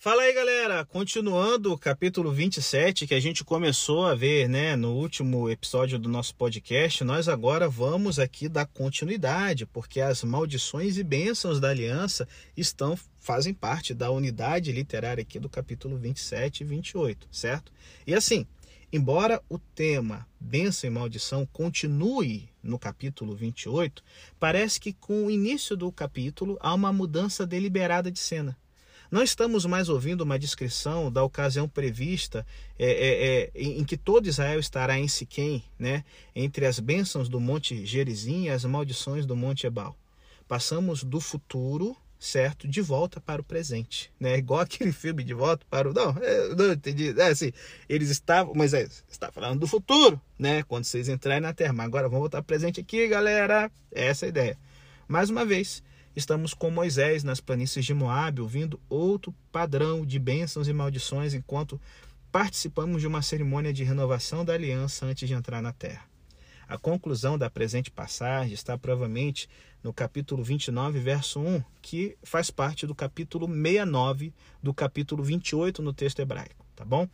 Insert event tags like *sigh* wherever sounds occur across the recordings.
Fala aí, galera! Continuando o capítulo 27 que a gente começou a ver, né, no último episódio do nosso podcast, nós agora vamos aqui dar continuidade, porque as maldições e bênçãos da aliança estão fazem parte da unidade literária aqui do capítulo 27 e 28, certo? E assim, embora o tema bênção e maldição continue no capítulo 28, parece que com o início do capítulo há uma mudança deliberada de cena. Não estamos mais ouvindo uma descrição da ocasião prevista é, é, é, em que todo Israel estará em Siquém, né, entre as bênçãos do Monte Gerizim e as maldições do Monte Ebal. Passamos do futuro, certo, de volta para o presente, né? *laughs* Igual aquele filme de volta para o não, é, não entendi, é assim, eles estavam, mas é, está falando do futuro, né? Quando vocês entrarem na Terra, mas agora vamos voltar presente aqui, galera. Essa é a ideia. Mais uma vez, Estamos com Moisés nas planícies de Moabe, ouvindo outro padrão de bênçãos e maldições enquanto participamos de uma cerimônia de renovação da aliança antes de entrar na terra. A conclusão da presente passagem está provavelmente no capítulo 29, verso 1, que faz parte do capítulo 69 do capítulo 28 no texto hebraico, tá bom?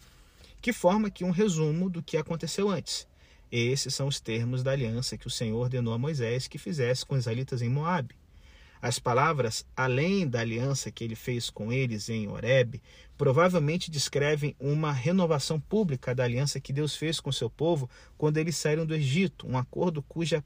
Que forma aqui um resumo do que aconteceu antes. Esses são os termos da aliança que o Senhor ordenou a Moisés que fizesse com os israelitas em Moabe. As palavras, além da aliança que ele fez com eles em Horeb, provavelmente descrevem uma renovação pública da aliança que Deus fez com seu povo quando eles saíram do Egito, um acordo cuja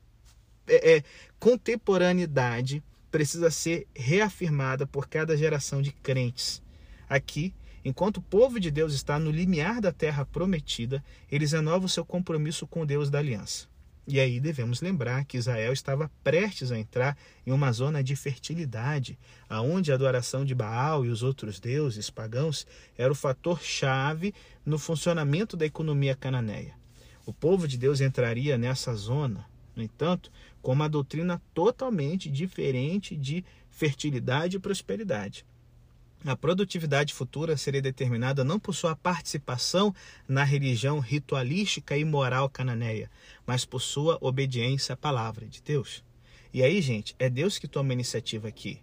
é, é, contemporaneidade precisa ser reafirmada por cada geração de crentes. Aqui, enquanto o povo de Deus está no limiar da terra prometida, eles renovam seu compromisso com Deus da aliança. E aí devemos lembrar que Israel estava prestes a entrar em uma zona de fertilidade, aonde a adoração de Baal e os outros deuses pagãos era o fator chave no funcionamento da economia cananeia. O povo de Deus entraria nessa zona, no entanto, com uma doutrina totalmente diferente de fertilidade e prosperidade. A produtividade futura seria determinada não por sua participação na religião ritualística e moral cananeia, mas por sua obediência à palavra de Deus. E aí, gente, é Deus que toma a iniciativa aqui.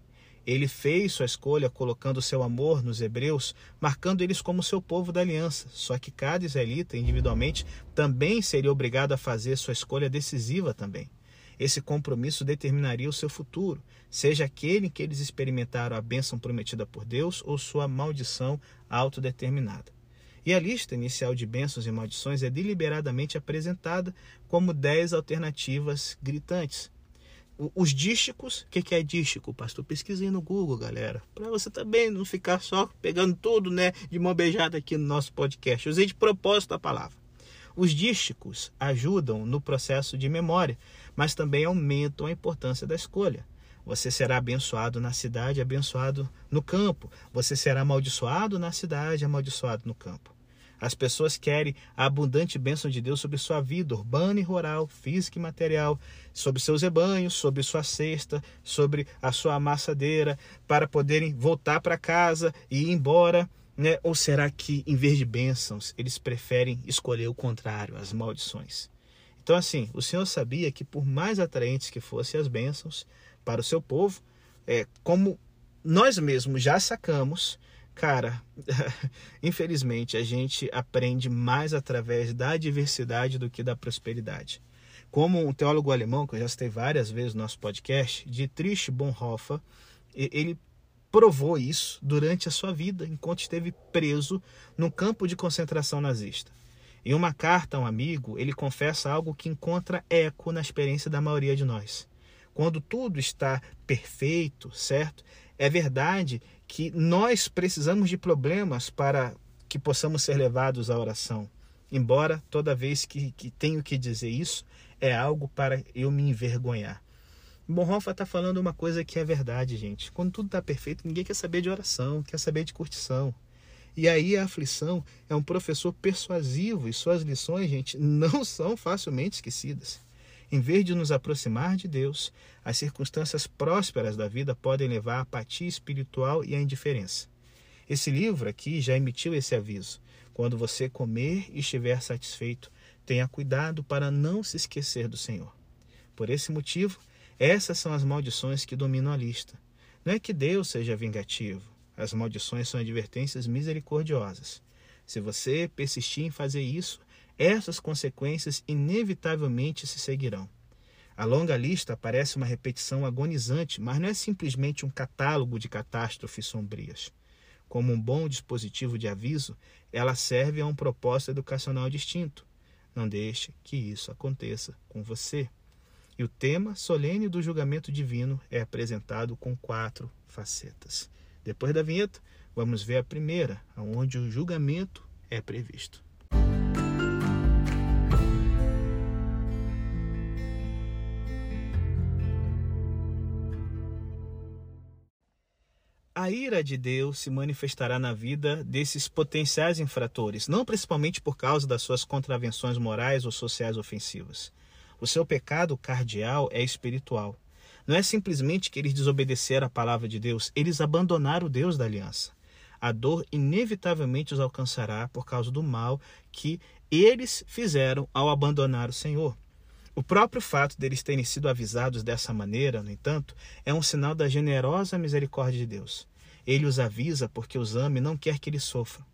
Ele fez sua escolha colocando seu amor nos hebreus, marcando eles como seu povo da aliança. Só que cada israelita, individualmente, também seria obrigado a fazer sua escolha decisiva também. Esse compromisso determinaria o seu futuro, seja aquele em que eles experimentaram a bênção prometida por Deus ou sua maldição autodeterminada. E a lista inicial de bênçãos e maldições é deliberadamente apresentada como dez alternativas gritantes. Os dísticos, o que é dístico, pastor? Pesquisei no Google, galera. Para você também não ficar só pegando tudo né, de mão beijada aqui no nosso podcast. Usei de propósito a palavra. Os dísticos ajudam no processo de memória, mas também aumentam a importância da escolha. Você será abençoado na cidade, abençoado no campo. Você será amaldiçoado na cidade, amaldiçoado no campo. As pessoas querem a abundante bênção de Deus sobre sua vida urbana e rural, física e material, sobre seus rebanhos, sobre sua cesta, sobre a sua amassadeira, para poderem voltar para casa e ir embora. Né? Ou será que, em vez de bênçãos, eles preferem escolher o contrário, as maldições? Então, assim, o Senhor sabia que por mais atraentes que fossem as bênçãos para o seu povo, é, como nós mesmos já sacamos, cara, *laughs* infelizmente a gente aprende mais através da adversidade do que da prosperidade. Como um teólogo alemão, que eu já citei várias vezes no nosso podcast, Dietrich Bonhoeffer, ele provou isso durante a sua vida, enquanto esteve preso no campo de concentração nazista. Em uma carta a um amigo, ele confessa algo que encontra eco na experiência da maioria de nós. Quando tudo está perfeito, certo? É verdade que nós precisamos de problemas para que possamos ser levados à oração. Embora toda vez que, que tenho que dizer isso, é algo para eu me envergonhar. Bonhoeffer está falando uma coisa que é verdade, gente. Quando tudo está perfeito, ninguém quer saber de oração, quer saber de curtição. E aí a aflição é um professor persuasivo e suas lições, gente, não são facilmente esquecidas. Em vez de nos aproximar de Deus, as circunstâncias prósperas da vida podem levar à apatia espiritual e à indiferença. Esse livro aqui já emitiu esse aviso. Quando você comer e estiver satisfeito, tenha cuidado para não se esquecer do Senhor. Por esse motivo, essas são as maldições que dominam a lista. Não é que Deus seja vingativo, As maldições são advertências misericordiosas. Se você persistir em fazer isso, essas consequências inevitavelmente se seguirão. A longa lista parece uma repetição agonizante, mas não é simplesmente um catálogo de catástrofes sombrias. Como um bom dispositivo de aviso, ela serve a um propósito educacional distinto. Não deixe que isso aconteça com você. E o tema solene do julgamento divino é apresentado com quatro facetas. Depois da vinheta, vamos ver a primeira, onde o julgamento é previsto. a ira de Deus se manifestará na vida desses potenciais infratores, não principalmente por causa das suas contravenções morais ou sociais ofensivas. O seu pecado cardial é espiritual. Não é simplesmente que eles desobedeceram a palavra de Deus, eles abandonaram o Deus da aliança. A dor inevitavelmente os alcançará por causa do mal que eles fizeram ao abandonar o Senhor. O próprio fato deles terem sido avisados dessa maneira, no entanto, é um sinal da generosa misericórdia de Deus. Ele os avisa porque os ama e não quer que eles sofram.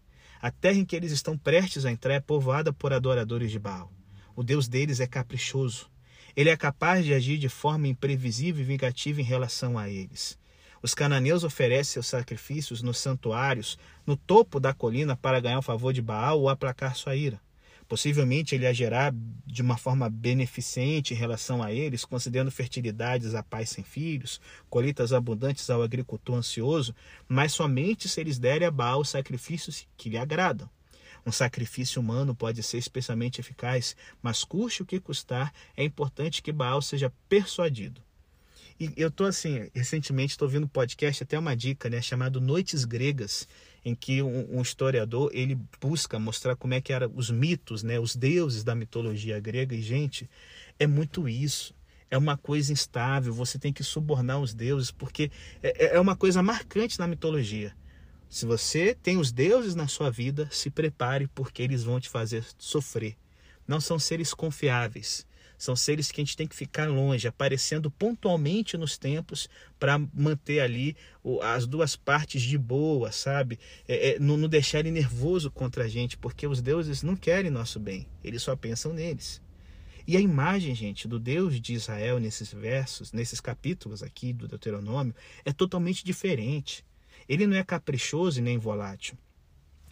A terra em que eles estão prestes a entrar é povoada por adoradores de Baal. O Deus deles é caprichoso. Ele é capaz de agir de forma imprevisível e vingativa em relação a eles. Os cananeus oferecem seus sacrifícios nos santuários, no topo da colina, para ganhar o favor de Baal ou aplacar sua ira. Possivelmente ele agirá de uma forma beneficente em relação a eles, concedendo fertilidades a pais sem filhos, colheitas abundantes ao agricultor ansioso, mas somente se eles derem a Baal sacrifícios que lhe agradam. Um sacrifício humano pode ser especialmente eficaz, mas custe o que custar, é importante que Baal seja persuadido. E eu estou assim, recentemente estou ouvindo um podcast, até uma dica, né, chamado Noites Gregas, em que um, um, historiador ele busca mostrar como é que eram os mitos, né, os deuses da mitologia grega. E, gente, é muito isso. É uma coisa instável, você tem que subornar os deuses, porque é, é, é uma coisa marcante na mitologia. Se você tem os deuses na sua vida, se prepare, porque eles vão te fazer sofrer. Não são seres confiáveis. São seres que a gente tem que ficar longe, aparecendo pontualmente nos templos para manter ali as duas partes de boa, sabe? É, é, não, não deixar ele nervoso contra a gente, porque os deuses não querem nosso bem, eles só pensam neles. E a imagem, gente, do Deus de Israel nesses versos, nesses capítulos aqui do Deuteronômio, é totalmente diferente. Ele não é caprichoso e nem volátil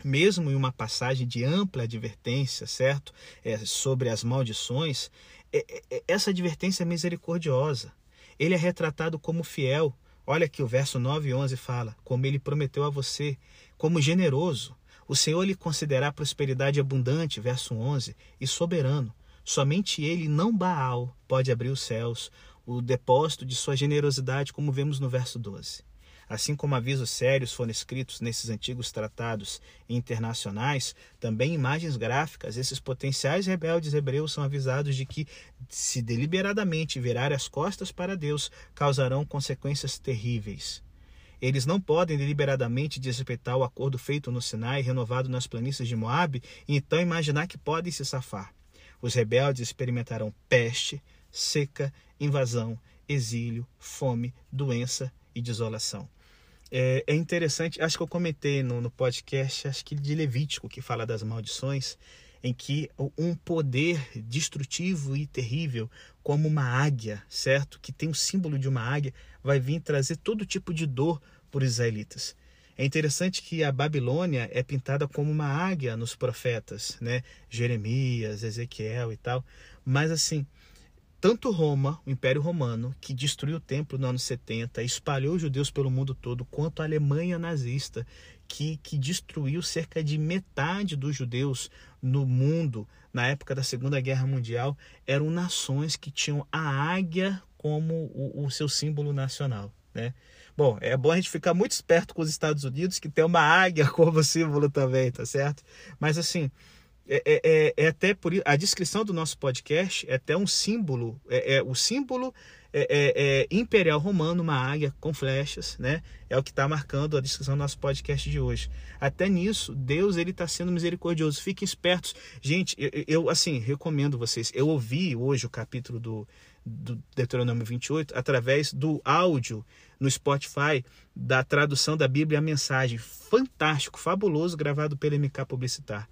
mesmo em uma passagem de ampla advertência, certo? É, sobre as maldições, é, é, é, essa advertência é misericordiosa. Ele é retratado como fiel. Olha que o verso 9 e 11 fala: como ele prometeu a você, como generoso. O Senhor lhe concederá prosperidade abundante, verso 11, e soberano. Somente ele, não Baal, pode abrir os céus, o depósito de sua generosidade, como vemos no verso 12. Assim como avisos sérios foram escritos nesses antigos tratados internacionais, também imagens gráficas, esses potenciais rebeldes hebreus são avisados de que, se deliberadamente virarem as costas para Deus, causarão consequências terríveis. Eles não podem deliberadamente desrespeitar o acordo feito no Sinai, renovado nas planícies de Moabe, e então imaginar que podem se safar. Os rebeldes experimentarão peste, seca, invasão, exílio, fome, doença e desolação. É, é, interessante, acho que eu comentei no, no podcast, acho que de Levítico, que fala das maldições, em que um poder destrutivo e terrível, como uma águia, certo? Que tem o símbolo de uma águia, vai vir trazer todo tipo de dor os israelitas. É interessante que a Babilônia é pintada como uma águia nos profetas, né? Jeremias, Ezequiel e tal. Mas assim, tanto Roma, o Império Romano, que destruiu o templo no ano 70, espalhou os judeus pelo mundo todo, quanto a Alemanha nazista, que, que destruiu cerca de metade dos judeus no mundo na época da Segunda Guerra Mundial, eram nações que tinham a águia como o, o seu símbolo nacional. Né? Bom, é bom a gente ficar muito esperto com os Estados Unidos, que tem uma águia *laughs* como símbolo também, tá certo? Mas assim, é, é, é, é, até por a descrição do nosso podcast é até um símbolo, é, é o símbolo é, é, é, imperial romano, uma águia com flechas, né? É o que está marcando a descrição do nosso podcast de hoje. Até nisso, Deus ele está sendo misericordioso. Fiquem espertos, gente. Eu, eu, assim recomendo vocês. Eu ouvi hoje o capítulo do do Deuteronômio 28 através do áudio no Spotify da tradução da Bíblia a mensagem. Fantástico, fabuloso, gravado pelo MK Publicitar.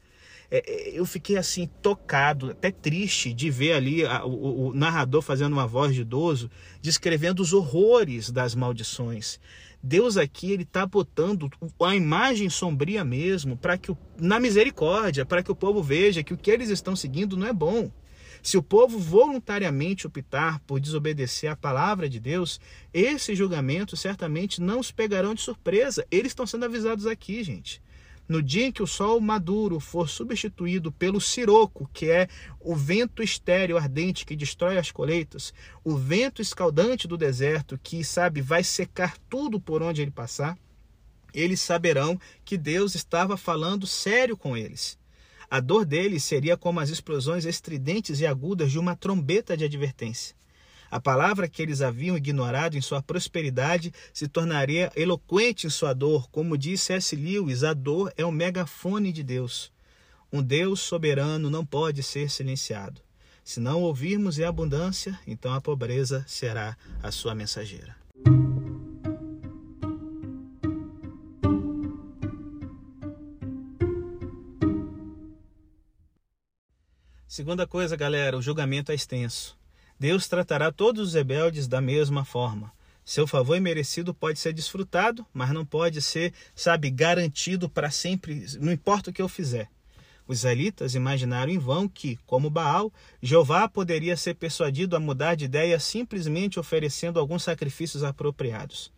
É, é, eu fiquei assim tocado, até triste de ver ali a, o, o, narrador fazendo uma voz de idoso, descrevendo os horrores das maldições. Deus aqui ele está botando a imagem sombria mesmo para que na misericórdia, para que o povo veja que o que eles estão seguindo não é bom. Se o povo voluntariamente optar por desobedecer à palavra de Deus, esses julgamentos certamente não os pegarão de surpresa. Eles estão sendo avisados aqui, gente. No dia em que o sol maduro for substituído pelo siroco, que é o vento estéreo ardente que destrói as colheitas, o vento escaldante do deserto que, sabe, vai secar tudo por onde ele passar, eles saberão que Deus estava falando sério com eles. A dor deles seria como as explosões estridentes e agudas de uma trombeta de advertência. A palavra que eles haviam ignorado em sua prosperidade se tornaria eloquente em sua dor. Como disse S. Lewis, a dor é o megafone de Deus. Um Deus soberano não pode ser silenciado. Se não ouvirmos em abundância, então a pobreza será a sua mensageira. Segunda coisa, galera, o julgamento é extenso. Deus tratará todos os rebeldes da mesma forma. Seu favor merecido pode ser desfrutado, mas não pode ser, sabe, garantido para sempre, não importa o que eu fizer. Os israelitas imaginaram em vão que, como Baal, Jeová poderia ser persuadido a mudar de ideia simplesmente oferecendo alguns sacrifícios apropriados.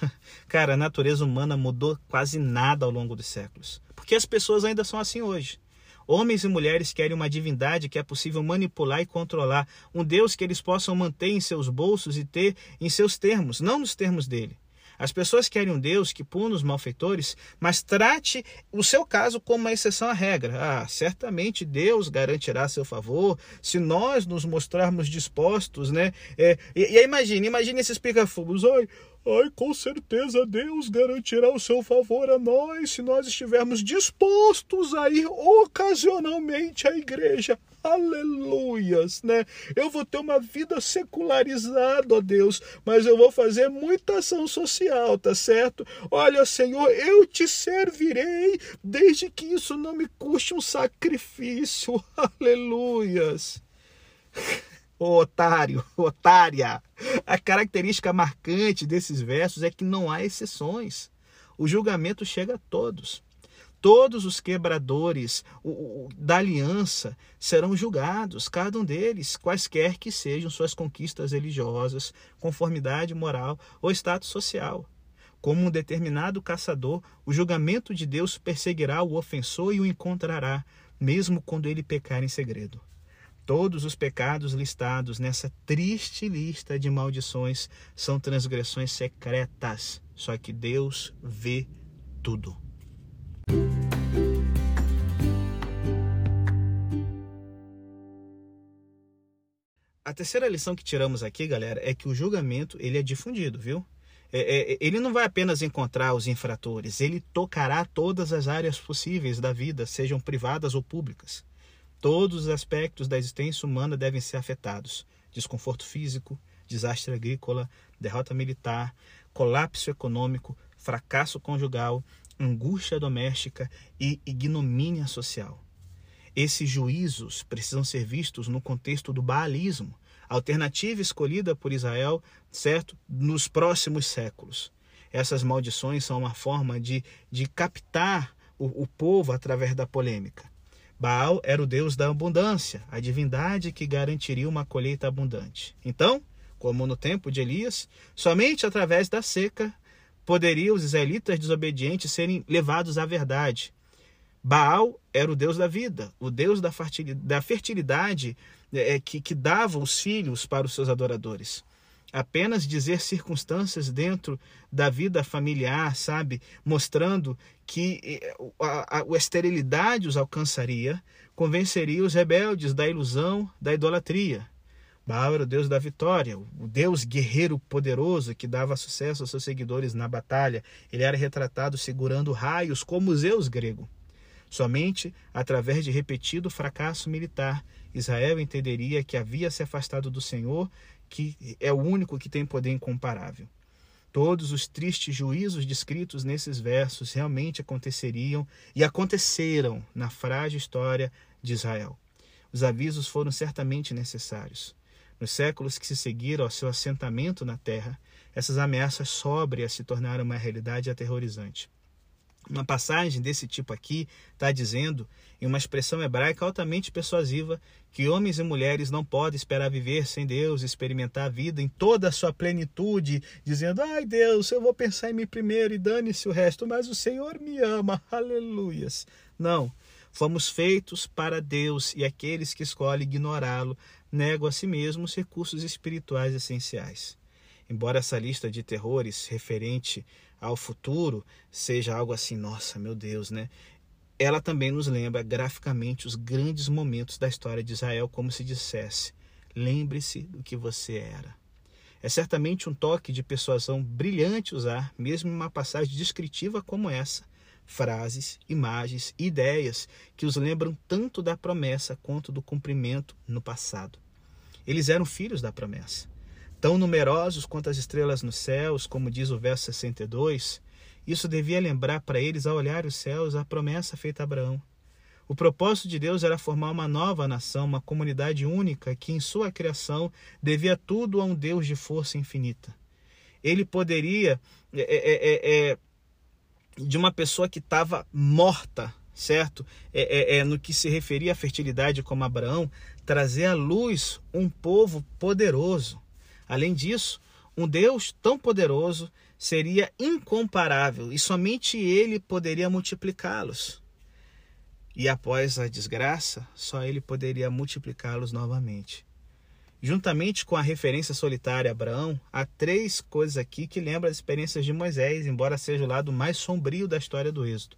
*laughs* Cara, a natureza humana mudou quase nada ao longo dos séculos, porque as pessoas ainda são assim hoje. Homens e mulheres querem uma divindade que é possível manipular e controlar, um Deus que eles possam manter em seus bolsos e ter em seus termos, não nos termos dele. As pessoas querem um Deus que puna os malfeitores, mas trate o seu caso como uma exceção à regra. Ah, certamente Deus garantirá seu favor se nós nos mostrarmos dispostos, né? É, e, e imagine, imagine esses pica-fogos. Ai, ai, com certeza Deus garantirá o seu favor a nós se nós estivermos dispostos a ir ocasionalmente à igreja aleluias, né? Eu vou ter uma vida secularizada, ó Deus, mas eu vou fazer muita ação social, tá certo? Olha, Senhor, eu te servirei desde que isso não me custe um sacrifício, *laughs* aleluias. *laughs* Ô, otário, otária. *laughs* A característica marcante desses versos é que não há exceções. O julgamento chega a todos. Todos os quebradores da aliança serão julgados, cada um deles, quaisquer que sejam suas conquistas religiosas, conformidade moral ou status social. Como um determinado caçador, o julgamento de Deus perseguirá o ofensor e o encontrará, mesmo quando ele pecar em segredo. Todos os pecados listados nessa triste lista de maldições são transgressões secretas, só que Deus vê tudo. A terceira lição que tiramos aqui, galera, é que o julgamento ele é difundido, viu? É, é, ele não vai apenas encontrar os infratores, ele tocará todas as áreas possíveis da vida, sejam privadas ou públicas. Todos os aspectos da existência humana devem ser afetados: desconforto físico, desastre agrícola, derrota militar, colapso econômico, fracasso conjugal, angústia doméstica e ignomínia social. Esses juízos precisam ser vistos no contexto do baalismo, alternativa escolhida por Israel, certo, nos próximos séculos. Essas maldições são uma forma de, de captar o, o povo através da polêmica. Baal era o deus da abundância, a divindade que garantiria uma colheita abundante. Então, como no tempo de Elias, somente através da seca poderiam os israelitas desobedientes serem levados à verdade. Baal era o deus da vida, o deus da fertilidade é, que, que dava os filhos para os seus adoradores. Apenas dizer circunstâncias dentro da vida familiar, sabe? Mostrando que é, a, a, a esterilidade os alcançaria, convenceria os rebeldes da ilusão, da idolatria. Era o deus da vitória, o deus guerreiro poderoso que dava sucesso aos seus seguidores na batalha. Ele era retratado segurando raios como Zeus grego. Somente através de repetido fracasso militar, Israel entenderia que havia se afastado do Senhor, que é o único que tem poder incomparável. Todos os tristes juízos descritos nesses versos realmente aconteceriam e aconteceram na frágil história de Israel. Os avisos foram certamente necessários. Nos séculos que se seguiram ao seu assentamento na terra, essas ameaças sóbrias se tornaram uma realidade aterrorizante. Uma passagem desse tipo aqui está dizendo, em uma expressão hebraica altamente persuasiva, que homens e mulheres não podem esperar viver sem Deus, experimentar a vida em toda a sua plenitude, dizendo: ai Deus, eu vou pensar em mim primeiro e dane-se o resto, mas o Senhor me ama, aleluias. Não, fomos feitos para Deus e aqueles que escolhem ignorá-lo negam a si mesmos recursos espirituais essenciais. Embora essa lista de terrores referente ao futuro seja algo assim, nossa, meu Deus, né? Ela também nos lembra graficamente os grandes momentos da história de Israel, como se dissesse: lembre-se do que você era. É certamente um toque de persuasão brilhante usar, mesmo em uma passagem descritiva como essa, frases, imagens, ideias que os lembram tanto da promessa quanto do cumprimento no passado. Eles eram filhos da promessa tão numerosos quanto as estrelas nos céus, como diz o verso 62, isso devia lembrar para eles, ao olhar os céus, a promessa feita a Abraão. O propósito de Deus era formar uma nova nação, uma comunidade única que, em sua criação, devia tudo a um Deus de força infinita. Ele poderia, é, é, é, é de uma pessoa que estava morta, certo? É, é, é, no que se referia à fertilidade como Abraão, trazer à luz um povo poderoso. Além disso, um Deus tão poderoso seria incomparável e somente ele poderia multiplicá-los. E após a desgraça, só ele poderia multiplicá-los novamente. Juntamente com a referência solitária a Abraão, há três coisas aqui que lembram as experiências de Moisés, embora seja o lado mais sombrio da história do Êxodo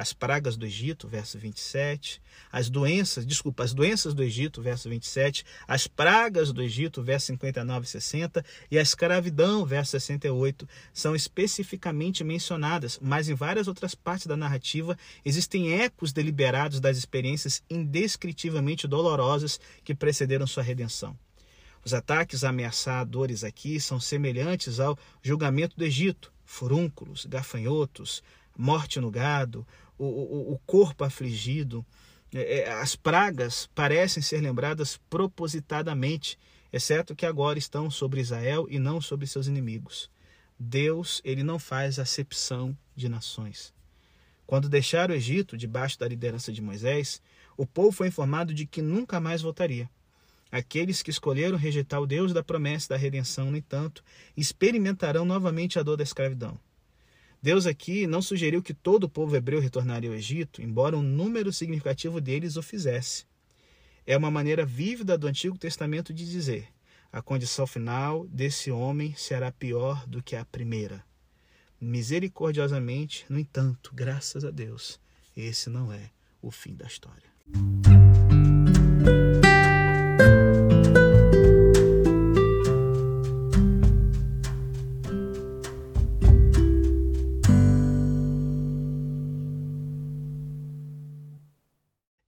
as pragas do Egito, verso 27, as doenças, desculpa, as doenças do Egito, verso 27, as pragas do Egito, verso 59 e 60, e a escravidão, verso 68, são especificamente mencionadas, mas em várias outras partes da narrativa existem ecos deliberados das experiências indescritivelmente dolorosas que precederam sua redenção. Os ataques ameaçadores aqui são semelhantes ao julgamento do Egito, furúnculos, gafanhotos, morte no gado, o, o, o corpo afligido. É, é, as pragas parecem ser lembradas propositadamente, exceto que agora estão sobre Israel e não sobre seus inimigos. Deus, ele não faz acepção de nações. Quando deixaram o Egito debaixo da liderança de Moisés, o povo foi informado de que nunca mais voltaria. Aqueles que escolheram rejeitar o Deus da promessa da redenção, no entanto, experimentarão novamente a dor da escravidão. Deus aqui não sugeriu que todo o povo hebreu retornaria ao Egito, embora um número significativo deles o fizesse. É uma maneira vívida do Antigo Testamento de dizer: a condição final desse homem será pior do que a primeira. Misericordiosamente, no entanto, graças a Deus, esse não é o fim da história.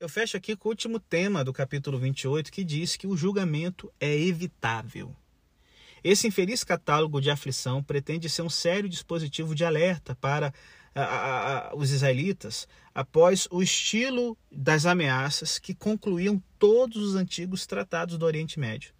Eu fecho aqui com o último tema do capítulo 28, que diz que o julgamento é evitável. Esse infeliz catálogo de aflição pretende ser um sério dispositivo de alerta para a, a, a, os israelitas após o estilo das ameaças que concluíam todos os antigos tratados do Oriente Médio.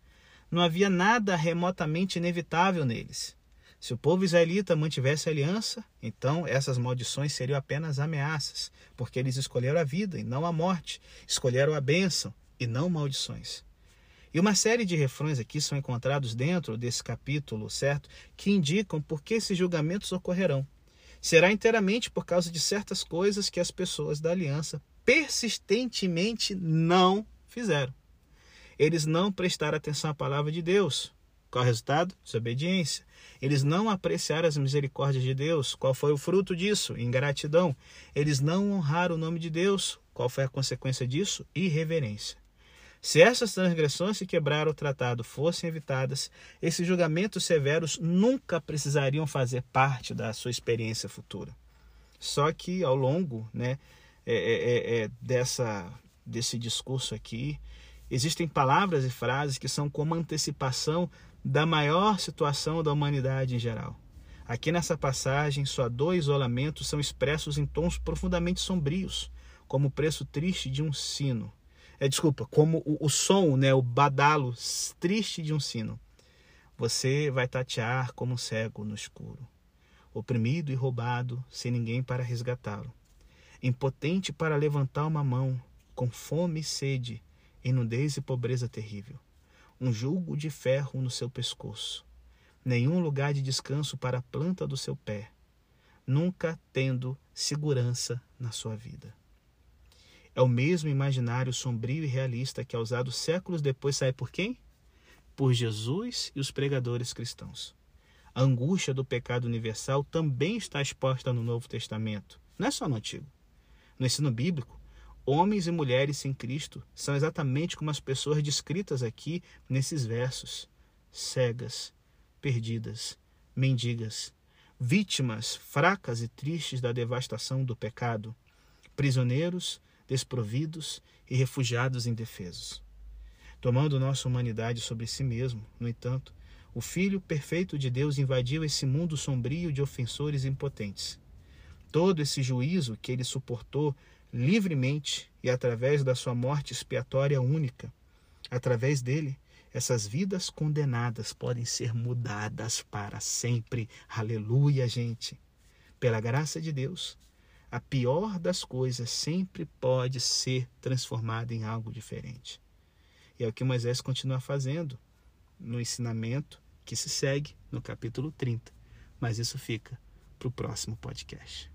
Não havia nada remotamente inevitável neles. Se o povo israelita mantivesse a aliança, então essas maldições seriam apenas ameaças, porque eles escolheram a vida e não a morte, escolheram a bênção e não maldições. E uma série de refrões aqui são encontrados dentro desse capítulo, certo? Que indicam por que esses julgamentos ocorrerão. Será inteiramente por causa de certas coisas que as pessoas da aliança persistentemente não fizeram. Eles não prestaram atenção à palavra de Deus. Qual é o resultado? Desobediência. Eles não apreciaram as misericórdias de Deus. Qual foi o fruto disso? Ingratidão. Eles não honraram o nome de Deus. Qual foi a consequência disso? Irreverência. Se essas transgressões que quebraram o tratado fossem evitadas, esses julgamentos severos nunca precisariam fazer parte da sua experiência futura. Só que ao longo né, é, é, é, dessa, desse discurso aqui. Existem palavras e frases que são como antecipação da maior situação da humanidade em geral. Aqui nessa passagem, só dois isolamentos são expressos em tons profundamente sombrios, como o preço triste de um sino. É, desculpa, como o, o som, né, o badalo triste de um sino. Você vai tatear como um cego no escuro, oprimido e roubado, sem ninguém para resgatá-lo, impotente para levantar uma mão, com fome e sede, em nudez e pobreza terrível, um jugo de ferro no seu pescoço, nenhum lugar de descanso para a planta do seu pé, nunca tendo segurança na sua vida. É o mesmo imaginário sombrio e realista que é usado séculos depois, sabe por quem? Por Jesus e os pregadores cristãos. A angústia do pecado universal também está exposta no Novo Testamento, não é só no Antigo. No ensino bíblico, homens e mulheres sem Cristo são exatamente como as pessoas descritas aqui nesses versos: cegas, perdidas, mendigas, vítimas fracas e tristes da devastação do pecado, prisioneiros, desprovidos e refugiados indefesos. Tomando nossa humanidade sobre si mesmo, no entanto, o Filho perfeito de Deus invadiu esse mundo sombrio de ofensores impotentes. Todo esse juízo que ele suportou livremente e através da sua morte expiatória única, através dele, essas vidas condenadas podem ser mudadas para sempre. Aleluia, gente. Pela graça de Deus, a pior das coisas sempre pode ser transformada em algo diferente. E é o que Moisés continua fazendo no ensinamento que se segue no capítulo 30. Mas isso fica para o próximo podcast.